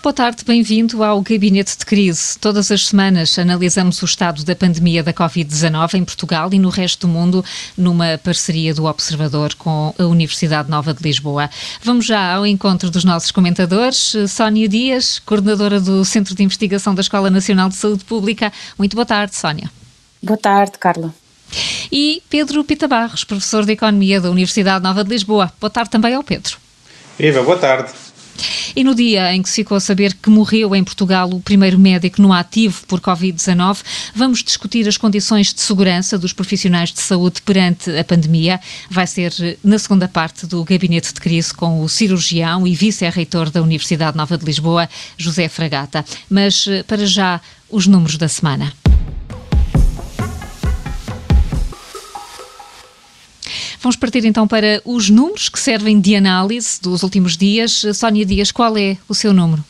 Boa tarde, bem-vindo ao Gabinete de Crise. Todas as semanas analisamos o estado da pandemia da Covid-19 em Portugal e no resto do mundo, numa parceria do Observador com a Universidade Nova de Lisboa. Vamos já ao encontro dos nossos comentadores. Sónia Dias, coordenadora do Centro de Investigação da Escola Nacional de Saúde Pública. Muito boa tarde, Sónia. Boa tarde, Carla. E Pedro Pita Barros, professor de Economia da Universidade Nova de Lisboa. Boa tarde também ao Pedro. Viva, boa tarde. E no dia em que ficou a saber que morreu em Portugal o primeiro médico no ativo por Covid-19, vamos discutir as condições de segurança dos profissionais de saúde perante a pandemia. Vai ser na segunda parte do Gabinete de Crise com o cirurgião e vice-reitor da Universidade Nova de Lisboa, José Fragata. Mas, eh, para já, os números da semana. Vamos partir então para os números que servem de análise dos últimos dias. Sónia Dias, qual é o seu número?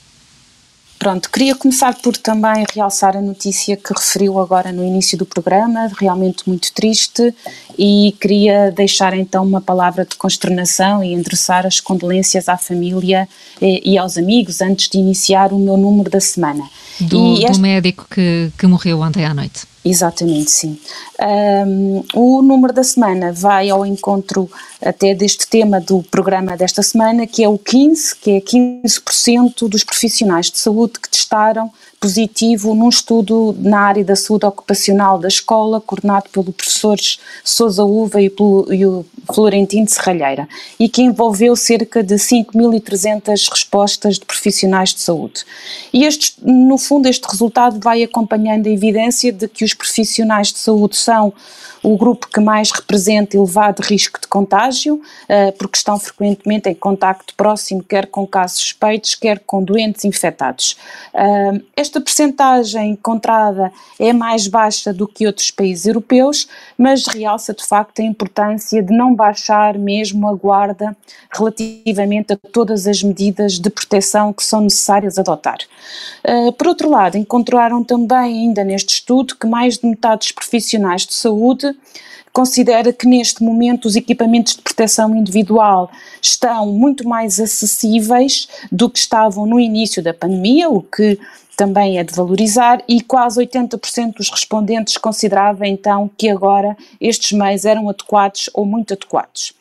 Pronto, queria começar por também realçar a notícia que referiu agora no início do programa, realmente muito triste, e queria deixar então uma palavra de consternação e endereçar as condolências à família e, e aos amigos antes de iniciar o meu número da semana. Do, este... do médico que, que morreu ontem à noite. Exatamente, sim. Um, o número da semana vai ao encontro até deste tema do programa desta semana, que é o 15, que é 15% dos profissionais de saúde que testaram positivo num estudo na área da saúde ocupacional da escola, coordenado pelo professor Sousa Uva e, pelo, e o Florentino Serralheira, e que envolveu cerca de 5.300 respostas de profissionais de saúde. E este, no fundo, este resultado vai acompanhando a evidência de que os profissionais de saúde são o grupo que mais representa elevado risco de contágio, eh, porque estão frequentemente em contacto próximo, quer com casos suspeitos, quer com doentes infectados. Eh, esta percentagem encontrada é mais baixa do que outros países europeus, mas realça de facto a importância de não baixar mesmo a guarda relativamente a todas as medidas de proteção que são necessárias adotar. Eh, por outro lado, encontraram também ainda neste estudo que mais de metade dos profissionais de saúde considera que neste momento os equipamentos de proteção individual estão muito mais acessíveis do que estavam no início da pandemia, o que também é de valorizar, e quase 80% dos respondentes consideravam então que agora estes meios eram adequados ou muito adequados.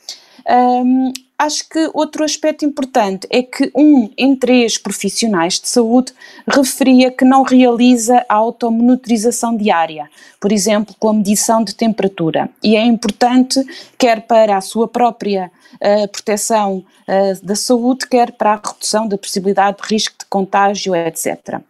Um, acho que outro aspecto importante é que um em três profissionais de saúde referia que não realiza a automonitorização diária, por exemplo, com a medição de temperatura. E é importante, quer para a sua própria uh, proteção uh, da saúde, quer para a redução da possibilidade de risco de contágio, etc.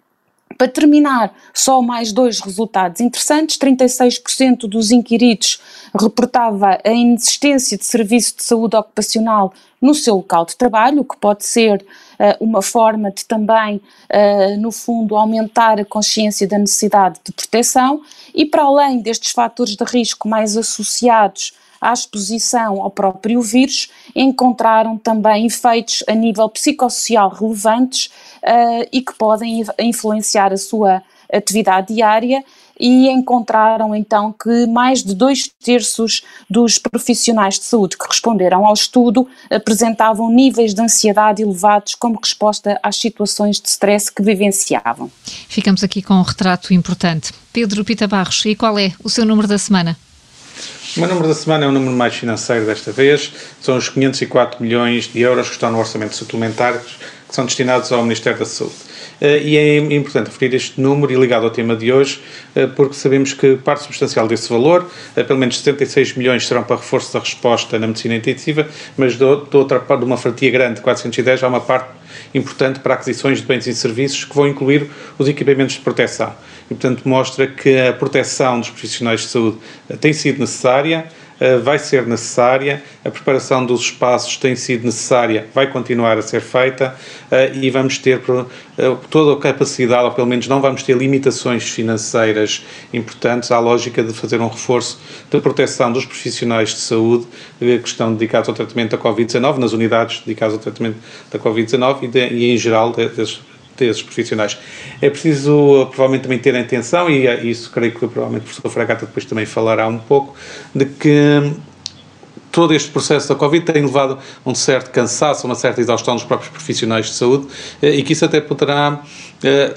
Para terminar, só mais dois resultados interessantes: 36% dos inquiridos reportava a inexistência de serviço de saúde ocupacional no seu local de trabalho, o que pode ser uh, uma forma de também, uh, no fundo, aumentar a consciência da necessidade de proteção, e para além destes fatores de risco mais associados à exposição ao próprio vírus, encontraram também efeitos a nível psicossocial relevantes uh, e que podem influenciar a sua atividade diária e encontraram então que mais de dois terços dos profissionais de saúde que responderam ao estudo apresentavam níveis de ansiedade elevados como resposta às situações de stress que vivenciavam. Ficamos aqui com um retrato importante. Pedro Pita Barros, e qual é o seu número da semana? O meu número da semana é o número mais financeiro desta vez, são os 504 milhões de euros que estão no orçamento suplementar que são destinados ao Ministério da Saúde. Uh, e é importante referir este número e ligado ao tema de hoje, uh, porque sabemos que parte substancial desse valor, uh, pelo menos 76 milhões, serão para reforço da resposta na medicina intensiva, mas de outra parte, de uma fatia grande, 410, há uma parte importante para aquisições de bens e serviços que vão incluir os equipamentos de proteção e, portanto, mostra que a proteção dos profissionais de saúde tem sido necessária, eh, vai ser necessária, a preparação dos espaços tem sido necessária, vai continuar a ser feita eh, e vamos ter eh, toda a capacidade, ou pelo menos não vamos ter limitações financeiras importantes. À lógica de fazer um reforço da proteção dos profissionais de saúde que estão dedicados ao tratamento da Covid-19, nas unidades dedicadas ao tratamento da Covid-19 e, e, em geral desses desses profissionais. É preciso, provavelmente, também ter a intenção, e é isso creio que provavelmente o professor Fragata depois também falará um pouco, de que todo este processo da Covid tem levado a um certo cansaço, uma certa exaustão dos próprios profissionais de saúde e que isso até poderá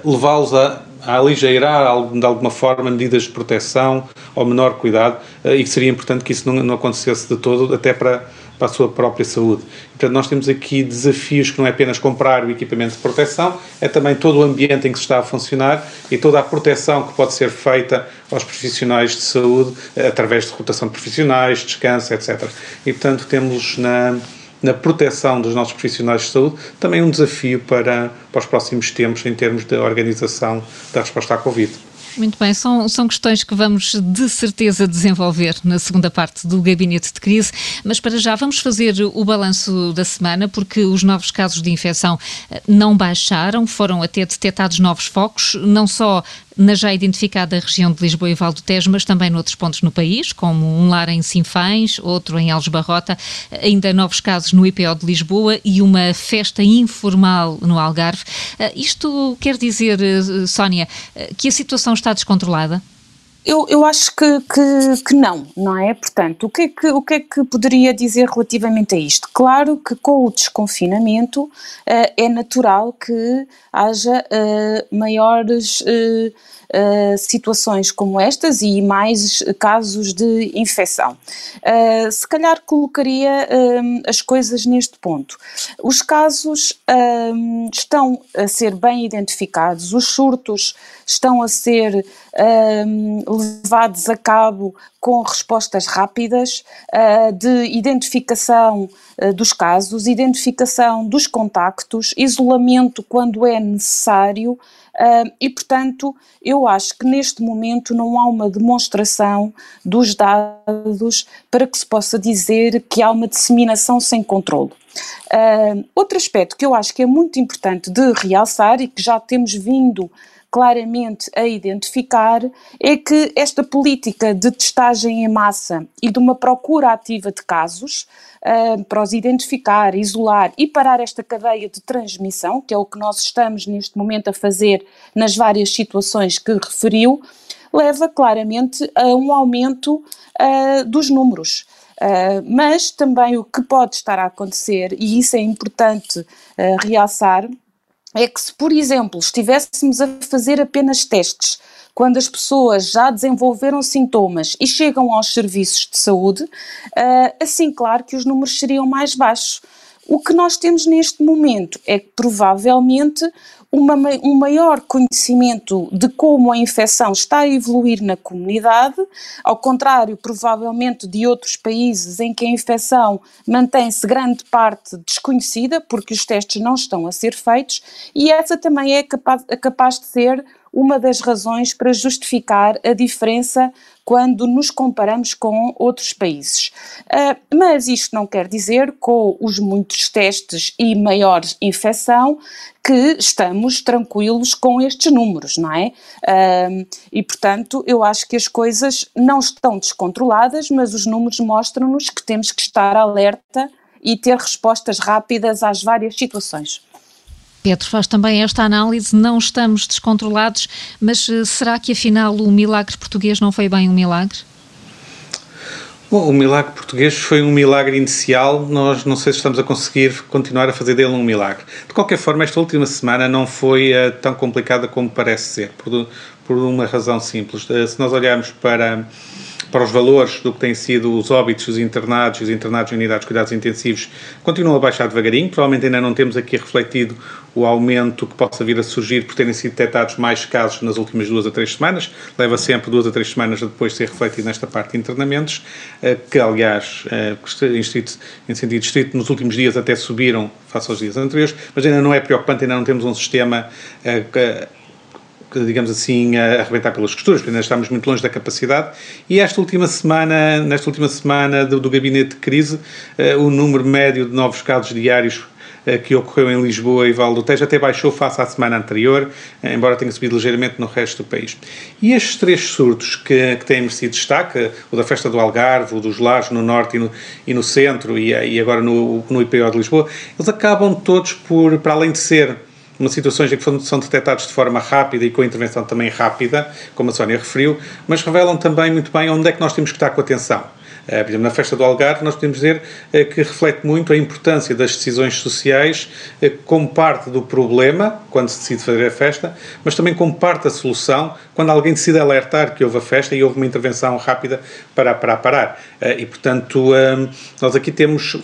levá-los a a aligeirar de alguma forma medidas de proteção ou menor cuidado e que seria importante que isso não, não acontecesse de todo, até para, para a sua própria saúde. Portanto, nós temos aqui desafios que não é apenas comprar o equipamento de proteção, é também todo o ambiente em que se está a funcionar e toda a proteção que pode ser feita aos profissionais de saúde através de rotação de profissionais, descanso, etc. E, portanto, temos na na proteção dos nossos profissionais de saúde, também um desafio para, para os próximos tempos em termos de organização da resposta à Covid. Muito bem, são, são questões que vamos de certeza desenvolver na segunda parte do Gabinete de Crise, mas para já vamos fazer o balanço da semana, porque os novos casos de infecção eh, não baixaram, foram até detectados novos focos, não só na já identificada região de Lisboa e Val do Tejo, mas também noutros pontos no país, como um lar em Sinfães, outro em Alves Barrota, ainda novos casos no IPO de Lisboa e uma festa informal no Algarve. Eh, isto quer dizer, eh, Sónia, eh, que a situação está descontrolada? Eu, eu acho que, que, que, não, não é? Portanto, o que é que, o que é que poderia dizer relativamente a isto? Claro que com o desconfinamento uh, é natural que haja uh, maiores uh, situações como estas e mais casos de infecção. Se calhar colocaria as coisas neste ponto. Os casos estão a ser bem identificados, os surtos estão a ser levados a cabo com respostas rápidas de identificação dos casos, identificação dos contactos, isolamento quando é necessário, Uh, e, portanto, eu acho que neste momento não há uma demonstração dos dados para que se possa dizer que há uma disseminação sem controle. Uh, outro aspecto que eu acho que é muito importante de realçar e que já temos vindo claramente a identificar é que esta política de testagem em massa e de uma procura ativa de casos uh, para os identificar, isolar e parar esta cadeia de transmissão, que é o que nós estamos neste momento a fazer nas várias situações que referiu, leva claramente a um aumento uh, dos números. Uh, mas também o que pode estar a acontecer, e isso é importante realçar, é que se, por exemplo, estivéssemos a fazer apenas testes quando as pessoas já desenvolveram sintomas e chegam aos serviços de saúde, uh, assim, claro que os números seriam mais baixos. O que nós temos neste momento é que provavelmente uma, um maior conhecimento de como a infecção está a evoluir na comunidade, ao contrário, provavelmente, de outros países em que a infecção mantém-se grande parte desconhecida, porque os testes não estão a ser feitos, e essa também é capaz, é capaz de ser uma das razões para justificar a diferença quando nos comparamos com outros países. Uh, mas isto não quer dizer, com os muitos testes e maior infecção, que estamos tranquilos com estes números, não é? Uh, e portanto, eu acho que as coisas não estão descontroladas, mas os números mostram-nos que temos que estar alerta e ter respostas rápidas às várias situações. Pedro faz também esta análise, não estamos descontrolados, mas eh, será que afinal o milagre português não foi bem um milagre? Bom, o milagre português foi um milagre inicial, nós não sei se estamos a conseguir continuar a fazer dele um milagre. De qualquer forma, esta última semana não foi uh, tão complicada como parece ser, por, por uma razão simples. Uh, se nós olharmos para para os valores do que têm sido os óbitos, os internados, os internados em unidades de cuidados intensivos, continuam a baixar devagarinho. Provavelmente ainda não temos aqui refletido o aumento que possa vir a surgir por terem sido detectados mais casos nas últimas duas a três semanas. Leva sempre duas a três semanas a depois ser refletido nesta parte de internamentos, eh, que aliás, eh, em, sentido estrito, nos últimos dias até subiram face aos dias anteriores, mas ainda não é preocupante, ainda não temos um sistema eh, digamos assim, a arrebentar pelas costuras, porque ainda estamos muito longe da capacidade. E esta última semana, nesta última semana do, do gabinete de crise, uh, o número médio de novos casos diários uh, que ocorreu em Lisboa e Val do Tejo até baixou face à semana anterior, uh, embora tenha subido ligeiramente no resto do país. E estes três surtos que, que têm merecido destaque, o da festa do Algarve, o dos Lares no norte e no, e no centro, e, e agora no, no IPO de Lisboa, eles acabam todos por, para além de ser uma situações em que são detectados de forma rápida e com intervenção também rápida, como a Sónia referiu, mas revelam também muito bem onde é que nós temos que estar com atenção. por exemplo, na festa do Algarve, nós podemos dizer que reflete muito a importância das decisões sociais como parte do problema, quando se decide fazer a festa, mas também como parte da solução, quando alguém decide alertar que houve a festa e houve uma intervenção rápida para, para parar. E, portanto, nós aqui temos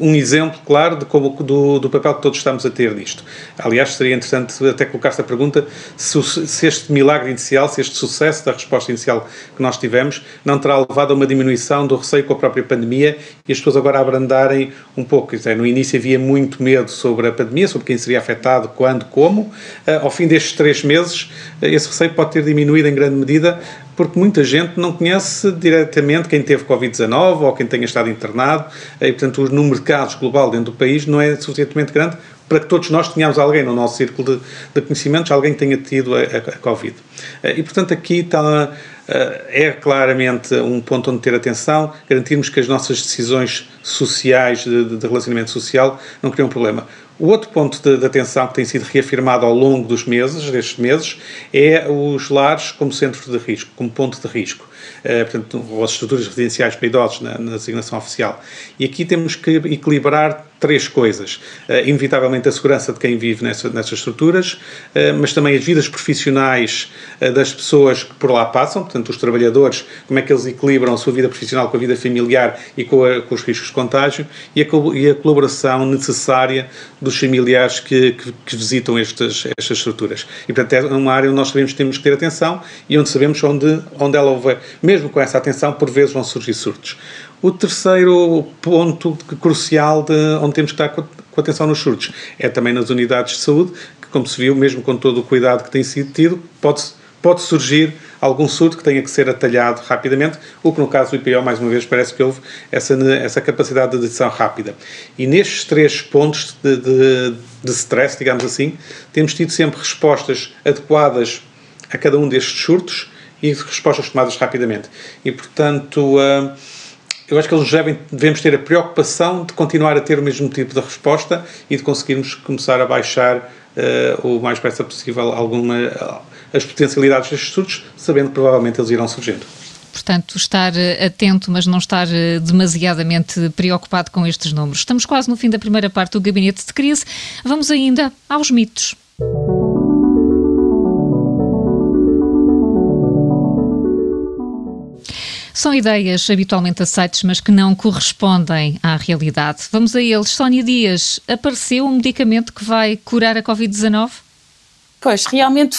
um exemplo claro de como, do, do, papel que todos estamos a ter nisto. Aliás, seria interessante até colocar-se a pergunta se, se, este milagre inicial, se este sucesso da resposta inicial que nós tivemos, não terá levado a uma diminuição do receio com a própria pandemia e as pessoas agora abrandarem um pouco. Dizer, no início havia muito medo sobre a pandemia, sobre quem seria afetado, quando, como. Uh, ao fim destes três meses, esse receio pode ter diminuído em grande medida porque muita gente não conhece diretamente quem teve Covid-19 ou quem tenha estado internado, e portanto o número de casos global dentro do país não é suficientemente grande para que todos nós tenhamos alguém no nosso círculo de, de conhecimentos, alguém que tenha tido a, a, Covid. Eh, e portanto aqui está, eh, é claramente um ponto onde ter atenção, garantirmos que as nossas decisões sociais, de, de relacionamento social, não criam problema. O outro ponto de, de, atenção que tem sido reafirmado ao longo dos meses, destes meses, é os lares como centro de risco, como ponto de risco. Uh, portanto, ou as estruturas residenciais para idosos na, na designação oficial. E aqui temos que equilibrar três coisas. Uh, inevitavelmente a segurança de quem vive nessa, nessas estruturas, uh, mas também as vidas profissionais uh, das pessoas que por lá passam, portanto, os trabalhadores, como é que eles equilibram a sua vida profissional com a vida familiar e com, a, com os riscos de contágio, e a, e a, colaboração necessária dos familiares que, que, que visitam estas, estas estruturas. E, portanto, é uma área onde nós sabemos que temos que ter atenção e onde sabemos onde, onde ela houver, mesmo com essa atenção, por vezes vão surgir surtos. O terceiro ponto crucial de onde temos que estar com, atenção nos surtos é também nas unidades de saúde, que, como se viu, mesmo com todo o cuidado que tem sido tido, pode, pode surgir algum surto que tenha que ser atalhado rapidamente, o que no caso do IPO, mais uma vez, parece que houve essa, essa capacidade de decisão rápida. E nestes três pontos de, de, de stress, digamos assim, temos tido sempre respostas adequadas a cada um destes surtos e respostas tomadas rapidamente. E, portanto, uh, eu acho que eles devem, devemos ter a preocupação de continuar a ter o mesmo tipo de resposta e de conseguirmos começar a baixar uh, o mais depressa possível alguma, as potencialidades destes surtos, sabendo que provavelmente eles irão surgindo. Portanto, estar eh, atento, mas não estar eh, demasiadamente preocupado com estes números. Estamos quase no fim da primeira parte do gabinete de crise. Vamos ainda aos mitos. São ideias habitualmente aceites, mas que não correspondem à realidade. Vamos a eles. Sónia Dias, apareceu um medicamento que vai curar a Covid-19? Pois, realmente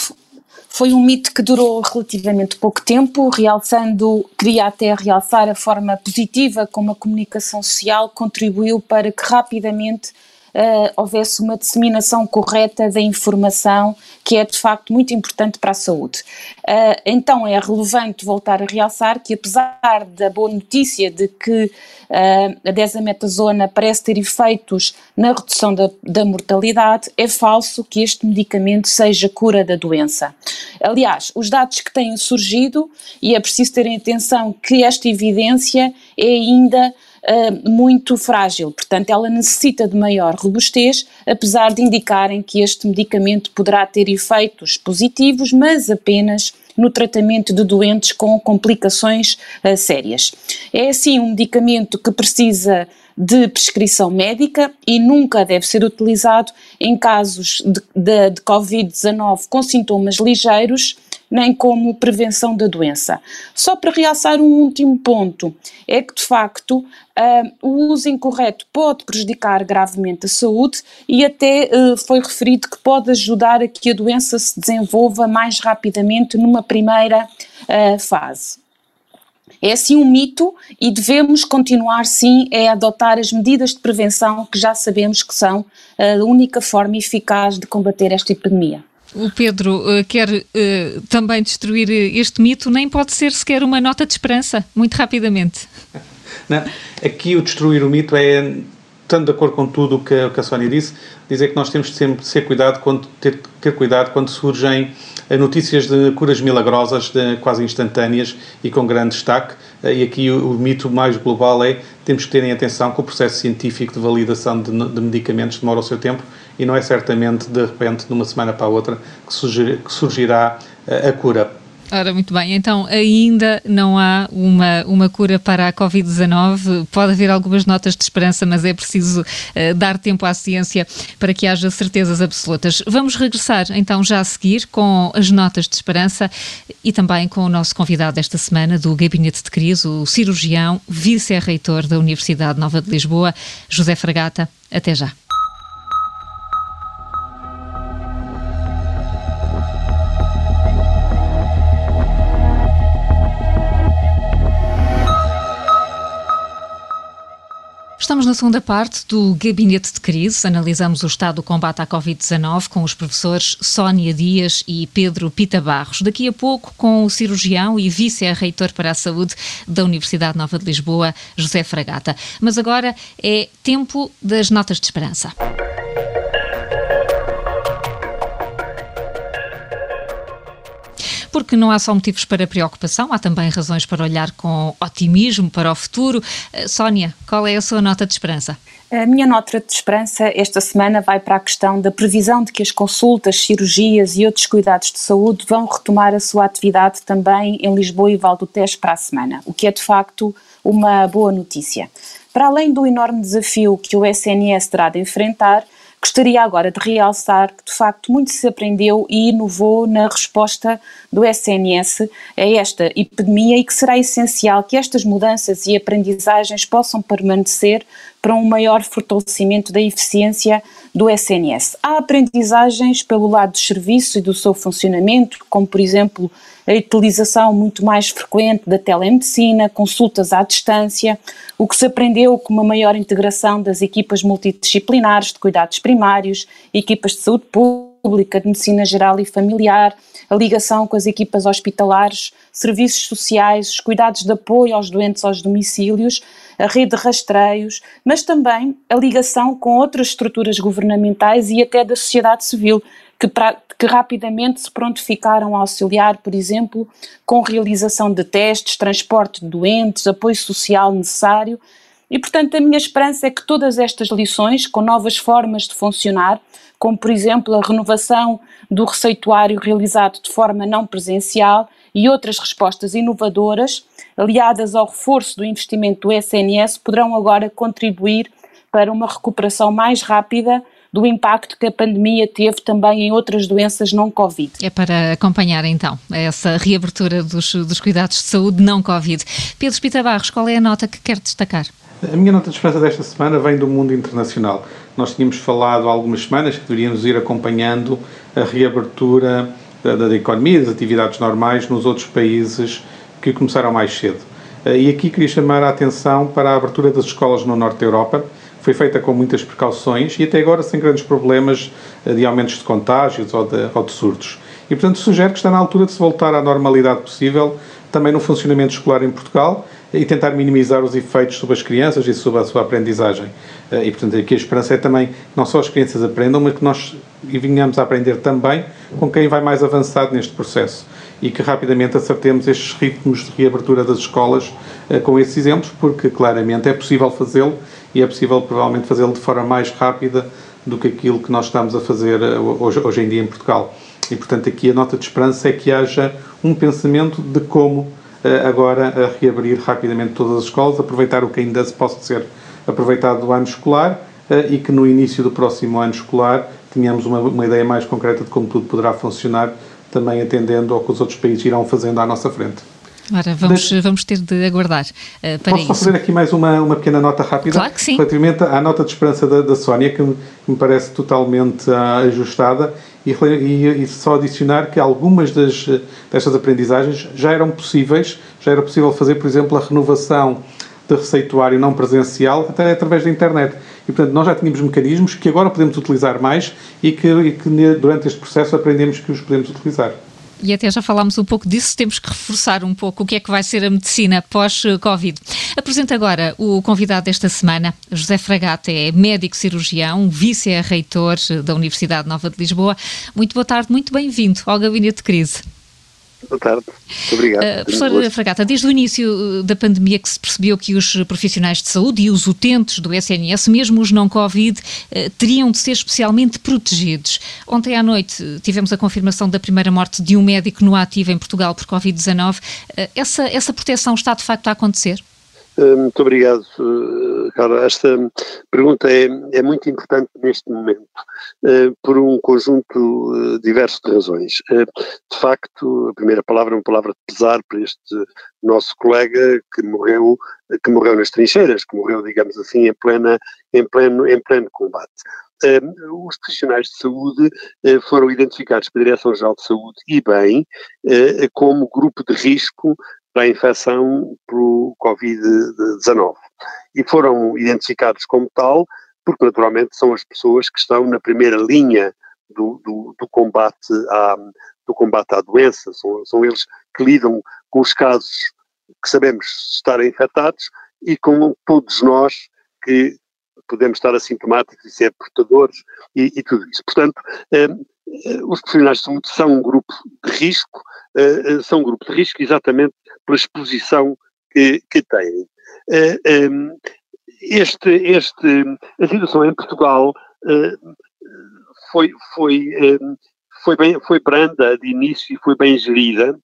foi um mito que durou relativamente pouco tempo, realçando, queria até realçar a forma positiva como a comunicação social contribuiu para que rapidamente uh, houvesse uma disseminação correta da informação, que é de facto muito importante para a saúde. Uh, então é relevante voltar a realçar que, apesar da boa notícia de que uh, a desametasona parece ter efeitos na redução da, da mortalidade, é falso que este medicamento seja cura da doença. Aliás, os dados que têm surgido, e é preciso terem atenção que esta evidência é ainda uh, muito frágil, portanto, ela necessita de maior robustez, apesar de indicarem que este medicamento poderá ter efeitos positivos, mas apenas no tratamento de doentes com complicações uh, sérias. É assim um medicamento que precisa de prescrição médica e nunca deve ser utilizado em casos de, de, de Covid-19 com sintomas ligeiros nem como prevenção da doença. Só para realçar um último ponto, é que de facto uh, o uso incorreto pode prejudicar gravemente a saúde e até uh, foi referido que pode ajudar a que a doença se desenvolva mais rapidamente numa primeira uh, fase. É assim um mito e devemos continuar sim a adotar as medidas de prevenção que já sabemos que são a única forma eficaz de combater esta epidemia o Pedro uh, quer uh, também destruir este mito, nem pode ser sequer uma nota de esperança, muito rapidamente. Não, aqui o destruir o mito é, estando de acordo com tudo o que, que a Sónia disse, dizer que nós temos de sempre ser cuidado quando, ter, ter cuidado quando surgem eh, notícias de curas milagrosas, de, quase instantâneas e com grande destaque. E aqui o, o, mito mais global é temos que terem atenção que o processo científico de validação de, de medicamentos demora o seu tempo e não é certamente de repente, de uma semana para a outra, que, surgir, que surgirá a, a cura. Ora, muito bem. Então, ainda não há uma, uma cura para a Covid-19. Pode haver algumas notas de esperança, mas é preciso uh, dar tempo à ciência para que haja certezas absolutas. Vamos regressar, então, já a seguir com as notas de esperança e também com o nosso convidado desta semana do Gabinete de Crise, o cirurgião, vice-reitor da Universidade Nova de Lisboa, José Fragata. Até já. Estamos na segunda parte do Gabinete de Crise. Analisamos o estado do combate à Covid-19 com os professores Sónia Dias e Pedro Pita Barros. Daqui a pouco, com o cirurgião e vice-reitor para a saúde da Universidade Nova de Lisboa, José Fragata. Mas agora é tempo das notas de esperança. Porque não há só motivos para preocupação, há também razões para olhar com otimismo para o futuro. Eh, Sónia, qual é a sua nota de esperança? A minha nota de esperança esta semana vai para a questão da previsão de que as consultas, cirurgias e outros cuidados de saúde vão retomar a sua atividade também em Lisboa e Val do Tejo para a semana, o que é de facto uma boa notícia. Para além do enorme desafio que o SNS terá de enfrentar, Gostaria agora de realçar que, de facto, muito se aprendeu e inovou na resposta do SNS a esta epidemia e que será essencial que estas mudanças e aprendizagens possam permanecer para um maior fortalecimento da eficiência do SNS. Há aprendizagens pelo lado dos serviços e do seu funcionamento, como, por exemplo, a utilização muito mais frequente da telemedicina, consultas à distância, o que se aprendeu com uma maior integração das equipas multidisciplinares de cuidados primários, equipas de saúde pública, de medicina geral e familiar, a ligação com as equipas hospitalares, serviços sociais, os cuidados de apoio aos doentes aos domicílios, a rede de rastreios, mas também a ligação com outras estruturas governamentais e até da sociedade civil, que, pra, que rapidamente se prontificaram a auxiliar, por exemplo, com realização de testes, transporte de doentes, apoio social necessário. E, portanto, a minha esperança é que todas estas lições, com novas formas de funcionar, como, por exemplo, a renovação do receituário realizado de forma não presencial e outras respostas inovadoras, aliadas ao reforço do investimento do SNS, poderão agora contribuir para uma recuperação mais rápida do impacto que a pandemia teve também em outras doenças não Covid. É para acompanhar então essa reabertura dos, dos cuidados de saúde não Covid. Pedro Espita Barros, qual é a nota que quer destacar? A minha nota de esperança desta semana vem do mundo internacional. Nós tínhamos falado há algumas semanas que deveríamos ir acompanhando a reabertura da, da economia, das atividades normais nos outros países que começaram mais cedo. E aqui queria chamar a atenção para a abertura das escolas no norte da Europa, foi feita com muitas precauções e até agora sem grandes problemas eh, de aumentos de contágios ou de, ou de surtos. E, portanto, sugere que está na altura de se voltar à normalidade possível também no funcionamento escolar em Portugal e tentar minimizar os efeitos sobre as crianças e sobre a sua aprendizagem. Eh, e, portanto, aqui a esperança é também não só as crianças aprendam, mas que nós venhamos a aprender também com quem vai mais avançado neste processo e que rapidamente acertemos estes ritmos de reabertura das escolas eh, com esses exemplos, porque claramente é possível fazê-lo e é possível provavelmente fazê-lo de forma mais rápida do que aquilo que nós estamos a fazer eh, hoje, hoje em dia em Portugal. E, portanto, aqui a nota de esperança é que haja um pensamento de como agora uh, reabrir rapidamente todas as escolas, aproveitar o que ainda se possa ser aproveitado do ano escolar uh, e que no início do próximo ano escolar tenhamos uma, uma ideia mais concreta de como tudo poderá funcionar, também atendendo ao que os outros países irão fazendo à nossa frente. Ora, vamos, vamos ter de aguardar uh, para Posso isso. fazer aqui mais uma, uma pequena nota rápida? Claro que sim. Relativamente à nota de esperança da, da Sónia, que me, que me parece totalmente uh, ajustada, e, e, e, só adicionar que algumas das, destas aprendizagens já eram possíveis, já era possível fazer, por exemplo, a renovação de receituário não presencial até através da internet. E, portanto, nós já tínhamos mecanismos que agora podemos utilizar mais e que, e que durante este processo aprendemos que os podemos utilizar e até já falámos um pouco disso, temos que reforçar um pouco o que é que vai ser a medicina pós-Covid. Apresento agora o convidado desta semana, José Fragata, é médico cirurgião, vice-reitor da Universidade Nova de Lisboa. Muito boa tarde, muito bem-vindo ao Gabinete de Crise. Boa tarde. Muito obrigado. Uh, professor Fragata, desde o início eh, da pandemia que se percebeu que os profissionais de saúde e os utentes do SNS, mesmo os não-Covid, uh, teriam de ser especialmente protegidos. Ontem à noite tivemos a confirmação da primeira morte de um médico no ativo em Portugal por Covid-19. Uh, essa, essa proteção está de facto a acontecer? Eh, muito obrigado, eh, Carla. Esta pergunta é, é muito importante neste momento, uh, por um conjunto diverso de razões. De facto, a primeira palavra é uma palavra de pesar para este nosso colega que morreu, que morreu nas trincheiras, que morreu, digamos assim, em, plena, em, pleno, em pleno combate. Os profissionais de saúde foram identificados pela Direção-Geral de Saúde e bem como grupo de risco para a infecção pelo Covid-19. E foram identificados como tal, porque naturalmente são as pessoas que estão na primeira linha do, do, do combate, à, do combate à doença, são, são eles que lidam com os casos que sabemos estarem infectados e com todos nós que podemos estar assintomáticos e ser portadores e, e tudo isso. Portanto, eh, eh, os profissionais de saúde são um grupo de risco, eh, eh, são um grupo de risco exatamente pela exposição que, que têm. Ehm, este, este, a situação em Portugal foi, foi, ehm, foi, bem, foi branda de início e foi bem gerida,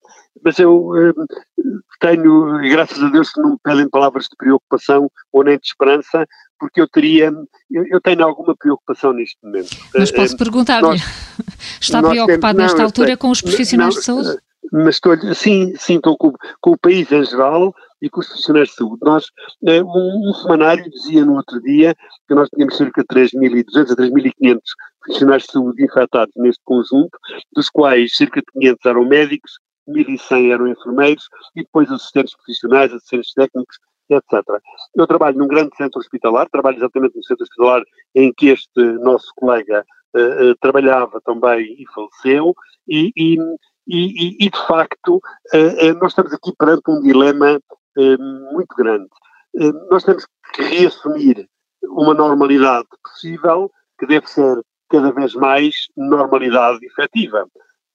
mas eu ehm, tenho, graças a Deus, que não me pedem palavras de preocupação ou nem de esperança, porque eu teria, eu, eu tenho alguma preocupação neste momento. Mas posso perguntar-lhe, está preocupado nesta altura com os profissionais não, de saúde? Mas estou, sim, sim, estou com, com, o país em geral e com os profissionais de saúde. Nós, eh, um, um semanário dizia no outro dia que nós tínhamos cerca de 3.200 a 3.500 profissionais de saúde infectados neste conjunto, dos quais cerca de 500 eram médicos, 1.100 eram enfermeiros e depois assistentes profissionais, assistentes técnicos etc. Eu trabalho num grande centro hospitalar, trabalho exatamente no centro hospitalar em que este nosso colega uh, uh, trabalhava também e faleceu, e, e, e, e de facto uh, nós estamos aqui perante um dilema muito grande. nós temos que reassumir uma normalidade possível que deve ser cada vez mais normalidade efetiva,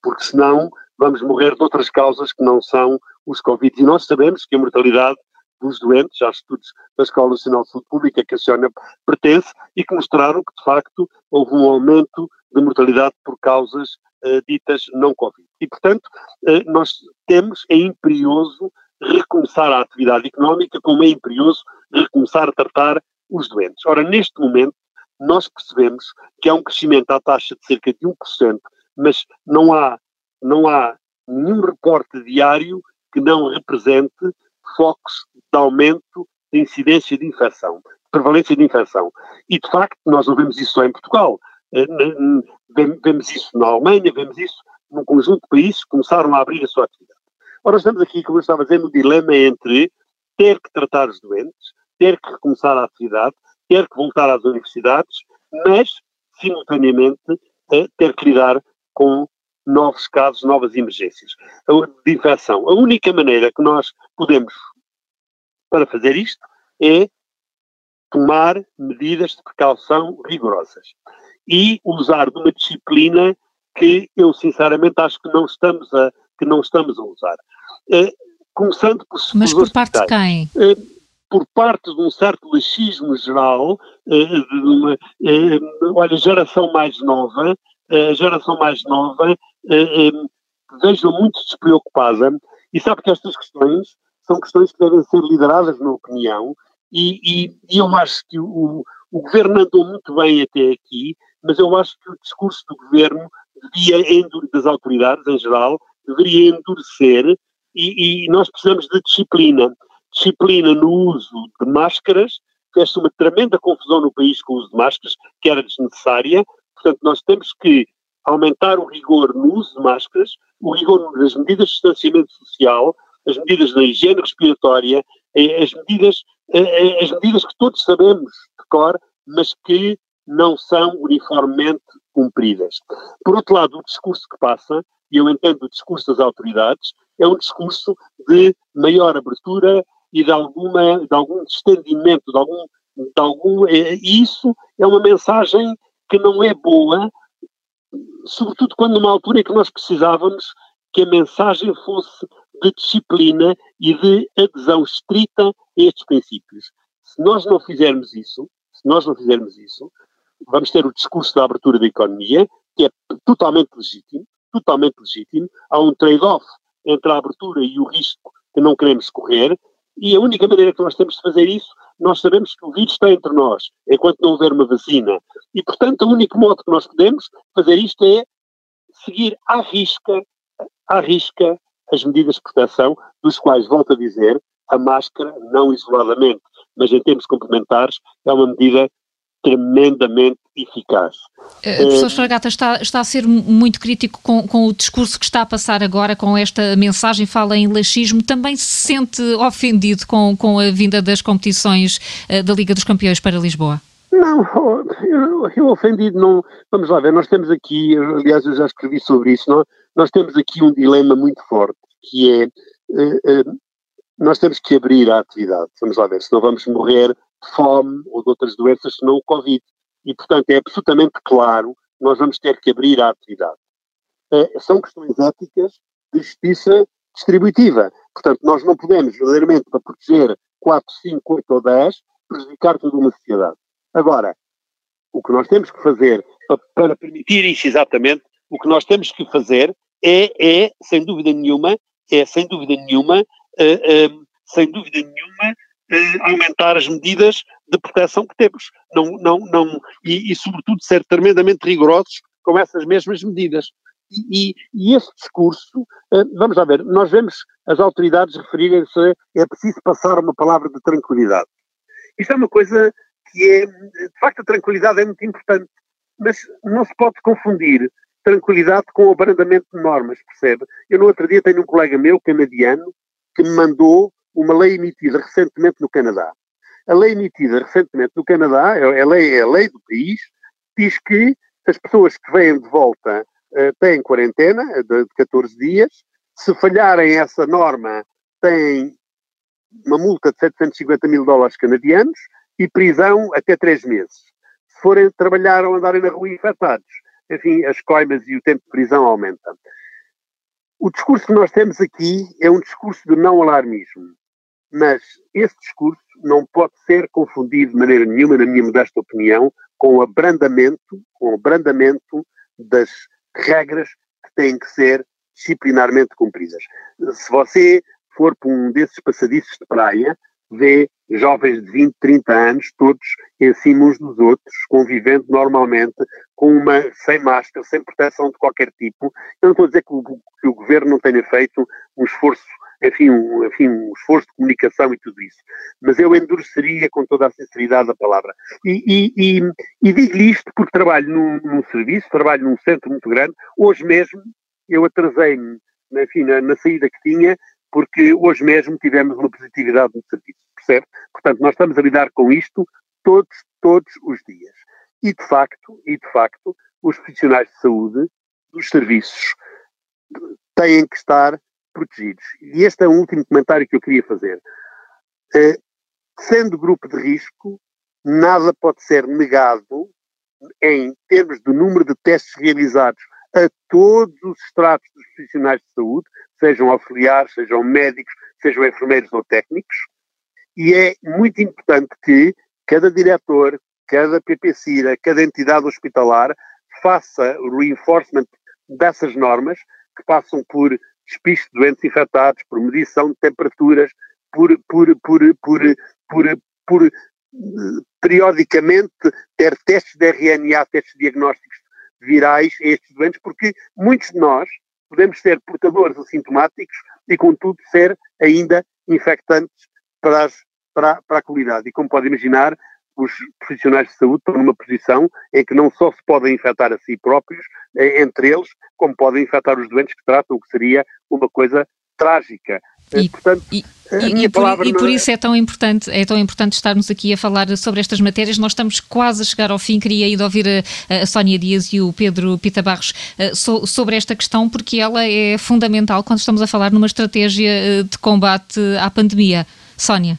porque senão vamos morrer de outras causas que não são os Covid. E nós sabemos que a mortalidade dos doentes, há estudos da Escola Nacional de Saúde Pública que a senhora pertence e que mostraram que, de facto, houve um aumento de mortalidade por causas ditas não Covid. E, portanto, uh, nós temos, é imperioso recomeçar a atividade económica, como é imperioso recomeçar a tratar os doentes. Ora, neste momento, nós percebemos que há um crescimento à taxa de cerca de 1%, mas não há, não há nenhum reporte diário que não represente focos de aumento de incidência de infecção, de prevalência de infecção. E, de facto, nós não vemos isso só em Portugal. Eh, vemos isso na Alemanha, vemos isso num conjunto de países que começaram a abrir a sua atividade. Ora, estamos aqui, como eu estava a dizer, no dilema entre ter que tratar os doentes, ter que recomeçar a atividade, ter que voltar às universidades, mas, simultaneamente, eh, ter que lidar com novos casos, novas emergências de infecção. A única maneira que nós podemos para fazer isto é tomar medidas de precaução rigorosas e usar de uma disciplina que eu sinceramente acho que não estamos a, que não estamos a usar. Eh, começando por Mas por parte de quem? Eh, por parte de um certo laxismo geral, eh, de uma, olha, geração mais nova, a geração mais nova vejo muito despreocupada e sabe que estas questões são questões que devem ser lideradas, na opinião, e, e, e eu acho que o, o governo andou muito bem até aqui, mas eu acho que o discurso do governo devia, das autoridades em geral, deveria endurecer e, e nós precisamos de disciplina. Disciplina no uso de máscaras, fez-se uma tremenda confusão no país com o uso de máscaras, que era desnecessária, portanto nós temos que aumentar o rigor no uso de máscaras, o rigor nas medidas de distanciamento social, as medidas da higiene respiratória, eh, as medidas, eh, eh, as medidas que todos sabemos de cor, mas que não são uniformemente cumpridas. Por outro lado, o discurso que passa, e eu entendo o discurso das autoridades, é um discurso de maior abertura e de, alguma, de algum distendimento, de algum, de algum, e isso é uma mensagem que não é boa sobretudo quando numa altura em que nós precisávamos que a mensagem fosse de disciplina e de adesão estrita a estes princípios. Se nós não fizermos isso, se nós não fizermos isso, vamos ter o discurso da abertura da economia, que é totalmente legítimo, totalmente legítimo. Há um trade-off entre a abertura e o risco que não queremos correr, e a única maneira que nós temos de fazer isso, nós sabemos que o vírus está entre nós, enquanto não houver uma vacina. E, portanto, o único modo que nós podemos fazer isto é seguir à risca, à risca as medidas de proteção, dos quais, volto a dizer, a máscara, não isoladamente, mas em termos complementares, é uma medida tremendamente eficaz. Uh, professor Fragata está, está a ser muito crítico com, com o discurso que está a passar agora, com esta mensagem, fala em laxismo, também se sente ofendido com, com a vinda das competições uh, da Liga dos Campeões para Lisboa? Não, eu, eu ofendido não. Vamos lá ver, nós temos aqui, aliás, eu já escrevi sobre isso, não, nós temos aqui um dilema muito forte, que é uh, nós temos que abrir a atividade. Vamos lá ver, senão vamos morrer fome ou de outras doenças, senão o Covid. E, portanto, é absolutamente claro que nós vamos ter que abrir a atividade. Uh, são questões éticas de justiça distributiva. Portanto, nós não podemos, verdadeiramente, para proteger 4, 5, 8 ou 10, prejudicar toda uma sociedade. Agora, o que nós temos que fazer para, para permitir isso exatamente, o que nós temos que fazer é, é sem dúvida nenhuma, é sem dúvida nenhuma, uh, uh, sem dúvida nenhuma, uh, aumentar as medidas de proteção que temos. Não, não, não, e, e, sobretudo ser tremendamente rigorosos com essas mesmas medidas. E, e, esse discurso, vamos lá ver, nós vemos as autoridades referirem-se, é preciso passar uma palavra de tranquilidade. Isto é uma coisa que é, de facto, a tranquilidade é muito importante, mas não se pode confundir tranquilidade com o abrandamento de normas, percebe? Eu no outro dia tenho um colega meu, canadiano, que me mandou uma lei emitida recentemente no Canadá. A lei emitida recentemente no Canadá, é a lei, é a lei do país, diz que as pessoas que vêm de volta uh, têm quarentena de, de 14 dias, se falharem essa norma, têm uma multa de 750 mil dólares canadianos e prisão até três meses. Se forem trabalhar ou andarem na rua infectados, enfim, as coimas e o tempo de prisão aumentam. O discurso que nós temos aqui é um discurso de não alarmismo, mas esse discurso não pode ser confundido de maneira nenhuma, na minha modesta opinião, com o abrandamento, com o abrandamento das regras que têm que ser disciplinarmente cumpridas. Se você for para um desses passadiços de praia, vê jovens de 20, 30 anos, todos em cima uns dos outros, convivendo normalmente, com uma, sem máscara, sem proteção de qualquer tipo. Eu não estou a dizer que o, que o governo não tenha feito um esforço, enfim um, enfim, um esforço de comunicação e tudo isso, mas eu endureceria com toda a sinceridade a palavra. E, e, e, e digo-lhe isto porque trabalho num, num, serviço, trabalho num centro muito grande. Hoje mesmo eu atrasei-me, enfim, na, na saída que tinha, porque hoje mesmo tivemos uma positividade no serviço, percebe? Portanto, nós estamos a lidar com isto todos, todos os dias. E de facto, e de facto, os profissionais de saúde dos serviços têm que estar protegidos. E este é o último comentário que eu queria fazer. Eh, sendo grupo de risco, nada pode ser negado em termos do número de testes realizados a todos os estratos dos profissionais de saúde, sejam auxiliares, sejam médicos, sejam enfermeiros ou técnicos, e é muito importante que cada diretor, cada PPCIRA, cada entidade hospitalar faça o reinforcement dessas normas que passam por despiste de doentes infectados, por medição de temperaturas, por, por, por, por, por, por periodicamente ter testes de RNA, testes diagnósticos virais a estes doentes, porque muitos de nós podemos ser portadores assintomáticos e, contudo, ser ainda infectantes para, as, para, para a comunidade. E, como pode imaginar, os profissionais de saúde estão numa posição em que não só se podem infectar a si próprios, eh, entre eles, como podem infectar os doentes que tratam, o que seria uma coisa trágica. E, Portanto, e, e, por, e por é... isso é tão importante, é tão importante estarmos aqui a falar sobre estas matérias. Nós estamos quase a chegar ao fim. Queria ainda ouvir a, a Sónia Dias e o Pedro Pita Barros uh, so, sobre esta questão, porque ela é fundamental quando estamos a falar numa estratégia de combate à pandemia. Sónia.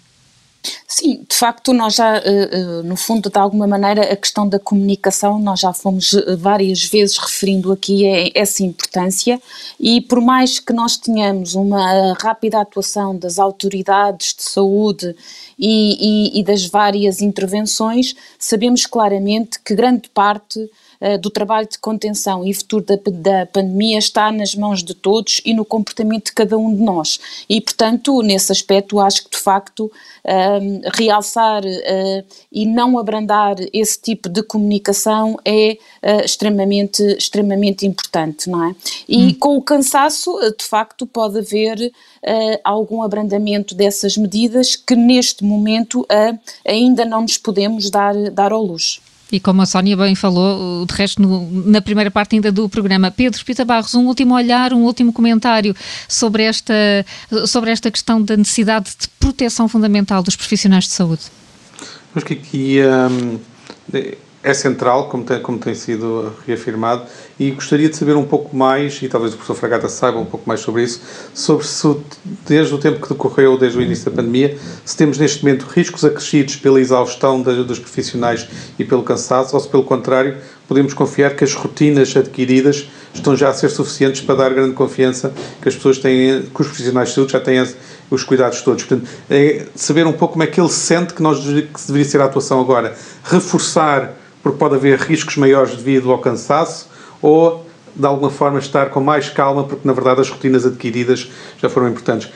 Sim, de facto, nós já, eh, eh, no fundo, de alguma maneira, a questão da comunicação, nós já fomos eh, várias vezes referindo aqui essa importância. E por mais que nós tenhamos uma rápida atuação das autoridades de saúde e, e, e das várias intervenções, sabemos claramente que grande parte eh, do trabalho de contenção e futuro da, da pandemia está nas mãos de todos e no comportamento de cada um de nós. E, portanto, nesse aspecto, acho que de facto ehm, realçar uh, e não abrandar esse tipo de comunicação é uh, extremamente, extremamente importante, não é? E hum. com o cansaço, de facto, pode haver uh, algum abrandamento dessas medidas que neste momento ainda não nos podemos dar, dar ao luxo. E como a Sónia bem falou, de resto, no, na primeira parte ainda do programa, Pedro Pita Barros, um último olhar, um último comentário sobre esta, sobre esta questão da necessidade de proteção fundamental dos profissionais de saúde. Acho que aqui um, é central, como tem, como tem sido reafirmado, e gostaria de saber um pouco mais, e talvez o professor Fragata saiba um pouco mais sobre isso, sobre se desde o tempo que decorreu, desde o início da pandemia, se temos neste momento riscos acrescidos pela exaustão dos profissionais e pelo cansaço, ou se pelo contrário, podemos confiar que as rotinas adquiridas estão já a ser suficientes para dar grande confiança que as pessoas têm, que os profissionais de saúde já têm os cuidados todos. Portanto, é saber um pouco como é que ele sente que nós que deveria ser a atuação agora. Reforçar porque pode haver riscos maiores devido ao cansaço, ou de alguma forma estar com mais calma, porque na verdade as rotinas adquiridas já foram importantes.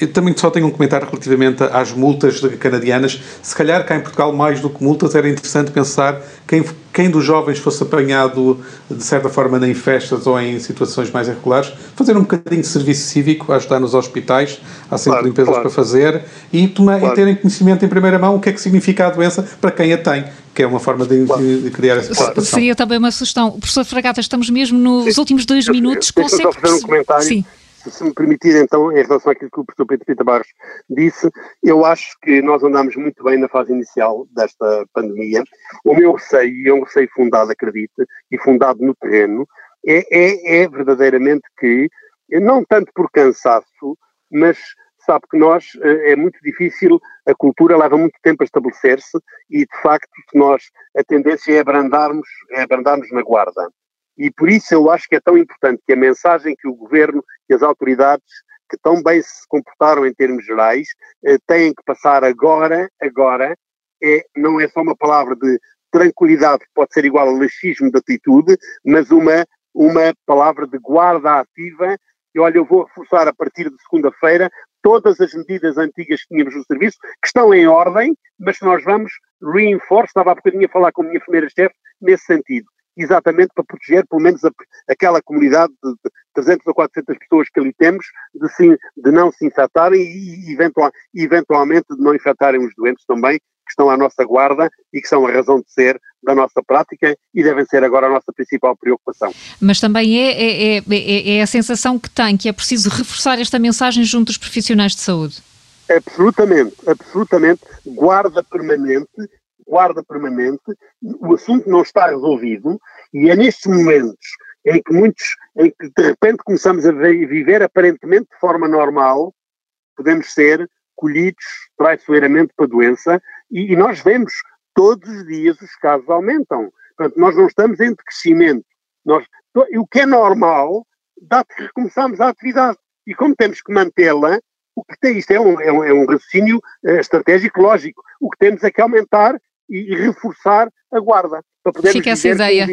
Eu também só tenho um comentário relativamente às multas canadianas. Se calhar cá em Portugal, mais do que multas, era interessante pensar quem, quem dos jovens fosse apanhado de certa forma em festas ou em situações mais irregulares, fazer um bocadinho de serviço cívico, ajudar nos hospitais, há sempre claro, limpezas claro. para fazer e, tomar, claro. e terem conhecimento em primeira mão o que é que significa a doença para quem a tem que é uma forma de, de criar essa situação. Seria também uma sugestão. Professor Fragata, estamos mesmo nos Sim. últimos dois minutos. Consegue... Só fazer um comentário. Sim se me permitir então, em relação àquilo que o professor Pedro Pita Barros disse, eu acho que nós andamos muito bem na fase inicial desta pandemia. O meu receio, e é um receio fundado, acredite, e fundado no terreno, é, é, é verdadeiramente que, não tanto por cansaço, mas sabe que nós, eh, é muito difícil, a cultura leva muito tempo a estabelecer-se e, de facto, nós, a tendência é abrandarmos, é abrandarmos na guarda. E por isso eu acho que é tão importante que a mensagem que o governo e as autoridades que tão bem se comportaram em termos gerais eh, têm que passar agora, agora, é, não é só uma palavra de tranquilidade que pode ser igual a laxismo de atitude, mas uma, uma palavra de guarda ativa. E olha, eu vou reforçar a partir de segunda-feira todas as medidas antigas que tínhamos no serviço, que estão em ordem, mas que nós vamos reinforçar. Estava há bocadinho a falar com a minha primeira-chefe nesse sentido exatamente para proteger pelo menos a, aquela comunidade de, de 300 ou 400 pessoas que ali temos de, sim, de não se infectarem e eventual, eventualmente de não infectarem os doentes também que estão à nossa guarda e que são a razão de ser da nossa prática e devem ser agora a nossa principal preocupação. Mas também é, é, é, é, é a sensação que tem que é preciso reforçar esta mensagem junto dos profissionais de saúde. Absolutamente, absolutamente. Guarda permanente guarda permanente, o assunto não está resolvido e é nestes momentos em que muitos, em que de repente começamos a viver aparentemente de forma normal, podemos ser colhidos traiçoeiramente para a doença e, e nós vemos todos os dias os casos aumentam. Portanto, nós não estamos em decrescimento. Nós, o que é normal, dá que recomeçamos a atividade. E como temos que mantê-la, o que tem isto é um, é um, é um raciocínio uh, estratégico lógico. O que temos é que aumentar e, reforçar a guarda. Para podermos Fica essa ideia.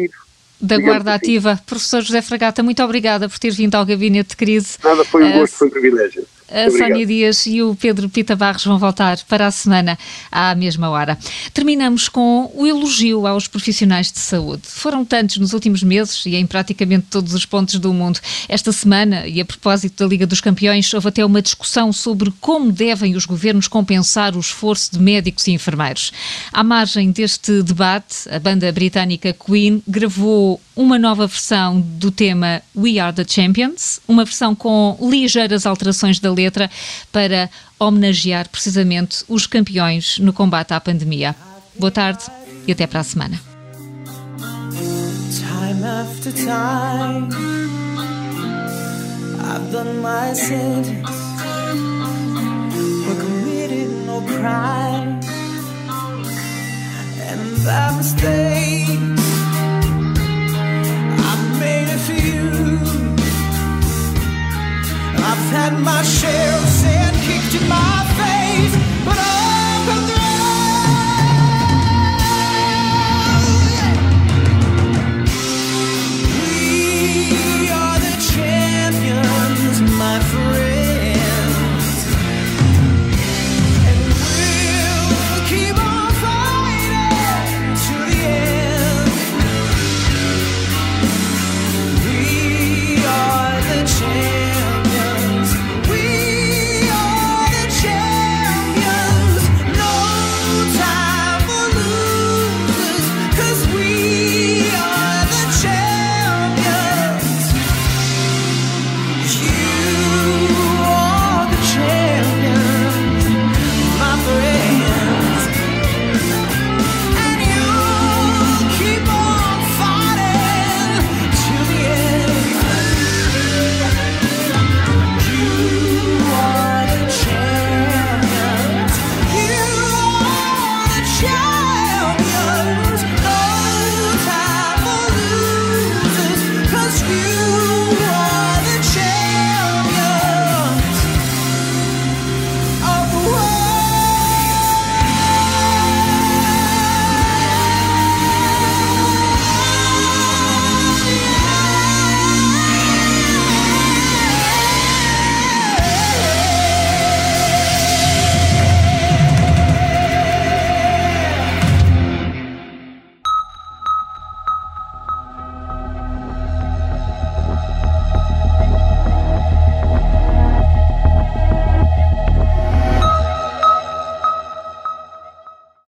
Da Guarda assim. Ativa. Professor José Fragata, muito obrigada por ter vindo ao Gabinete de Crise. Nada, foi um gosto, foi um privilégio. A Sónia Dias e o Pedro Pita Barros vão voltar para a semana à mesma hora. Terminamos com o elogio aos profissionais de saúde. Foram tantos nos últimos meses e em praticamente todos os pontos do mundo. Esta semana, e a propósito da Liga dos Campeões, houve até uma discussão sobre como devem os governos compensar o esforço de médicos e enfermeiros. À margem deste debate, a banda britânica Queen gravou uma nova versão do tema We Are the Champions, uma versão com ligeiras alterações da letra para homenagear precisamente os campeões no combate à pandemia. Boa tarde e até para a semana. Time after time, I've done my sentence, but committed no crime, and by mistake. I've had my share of sand kicked in my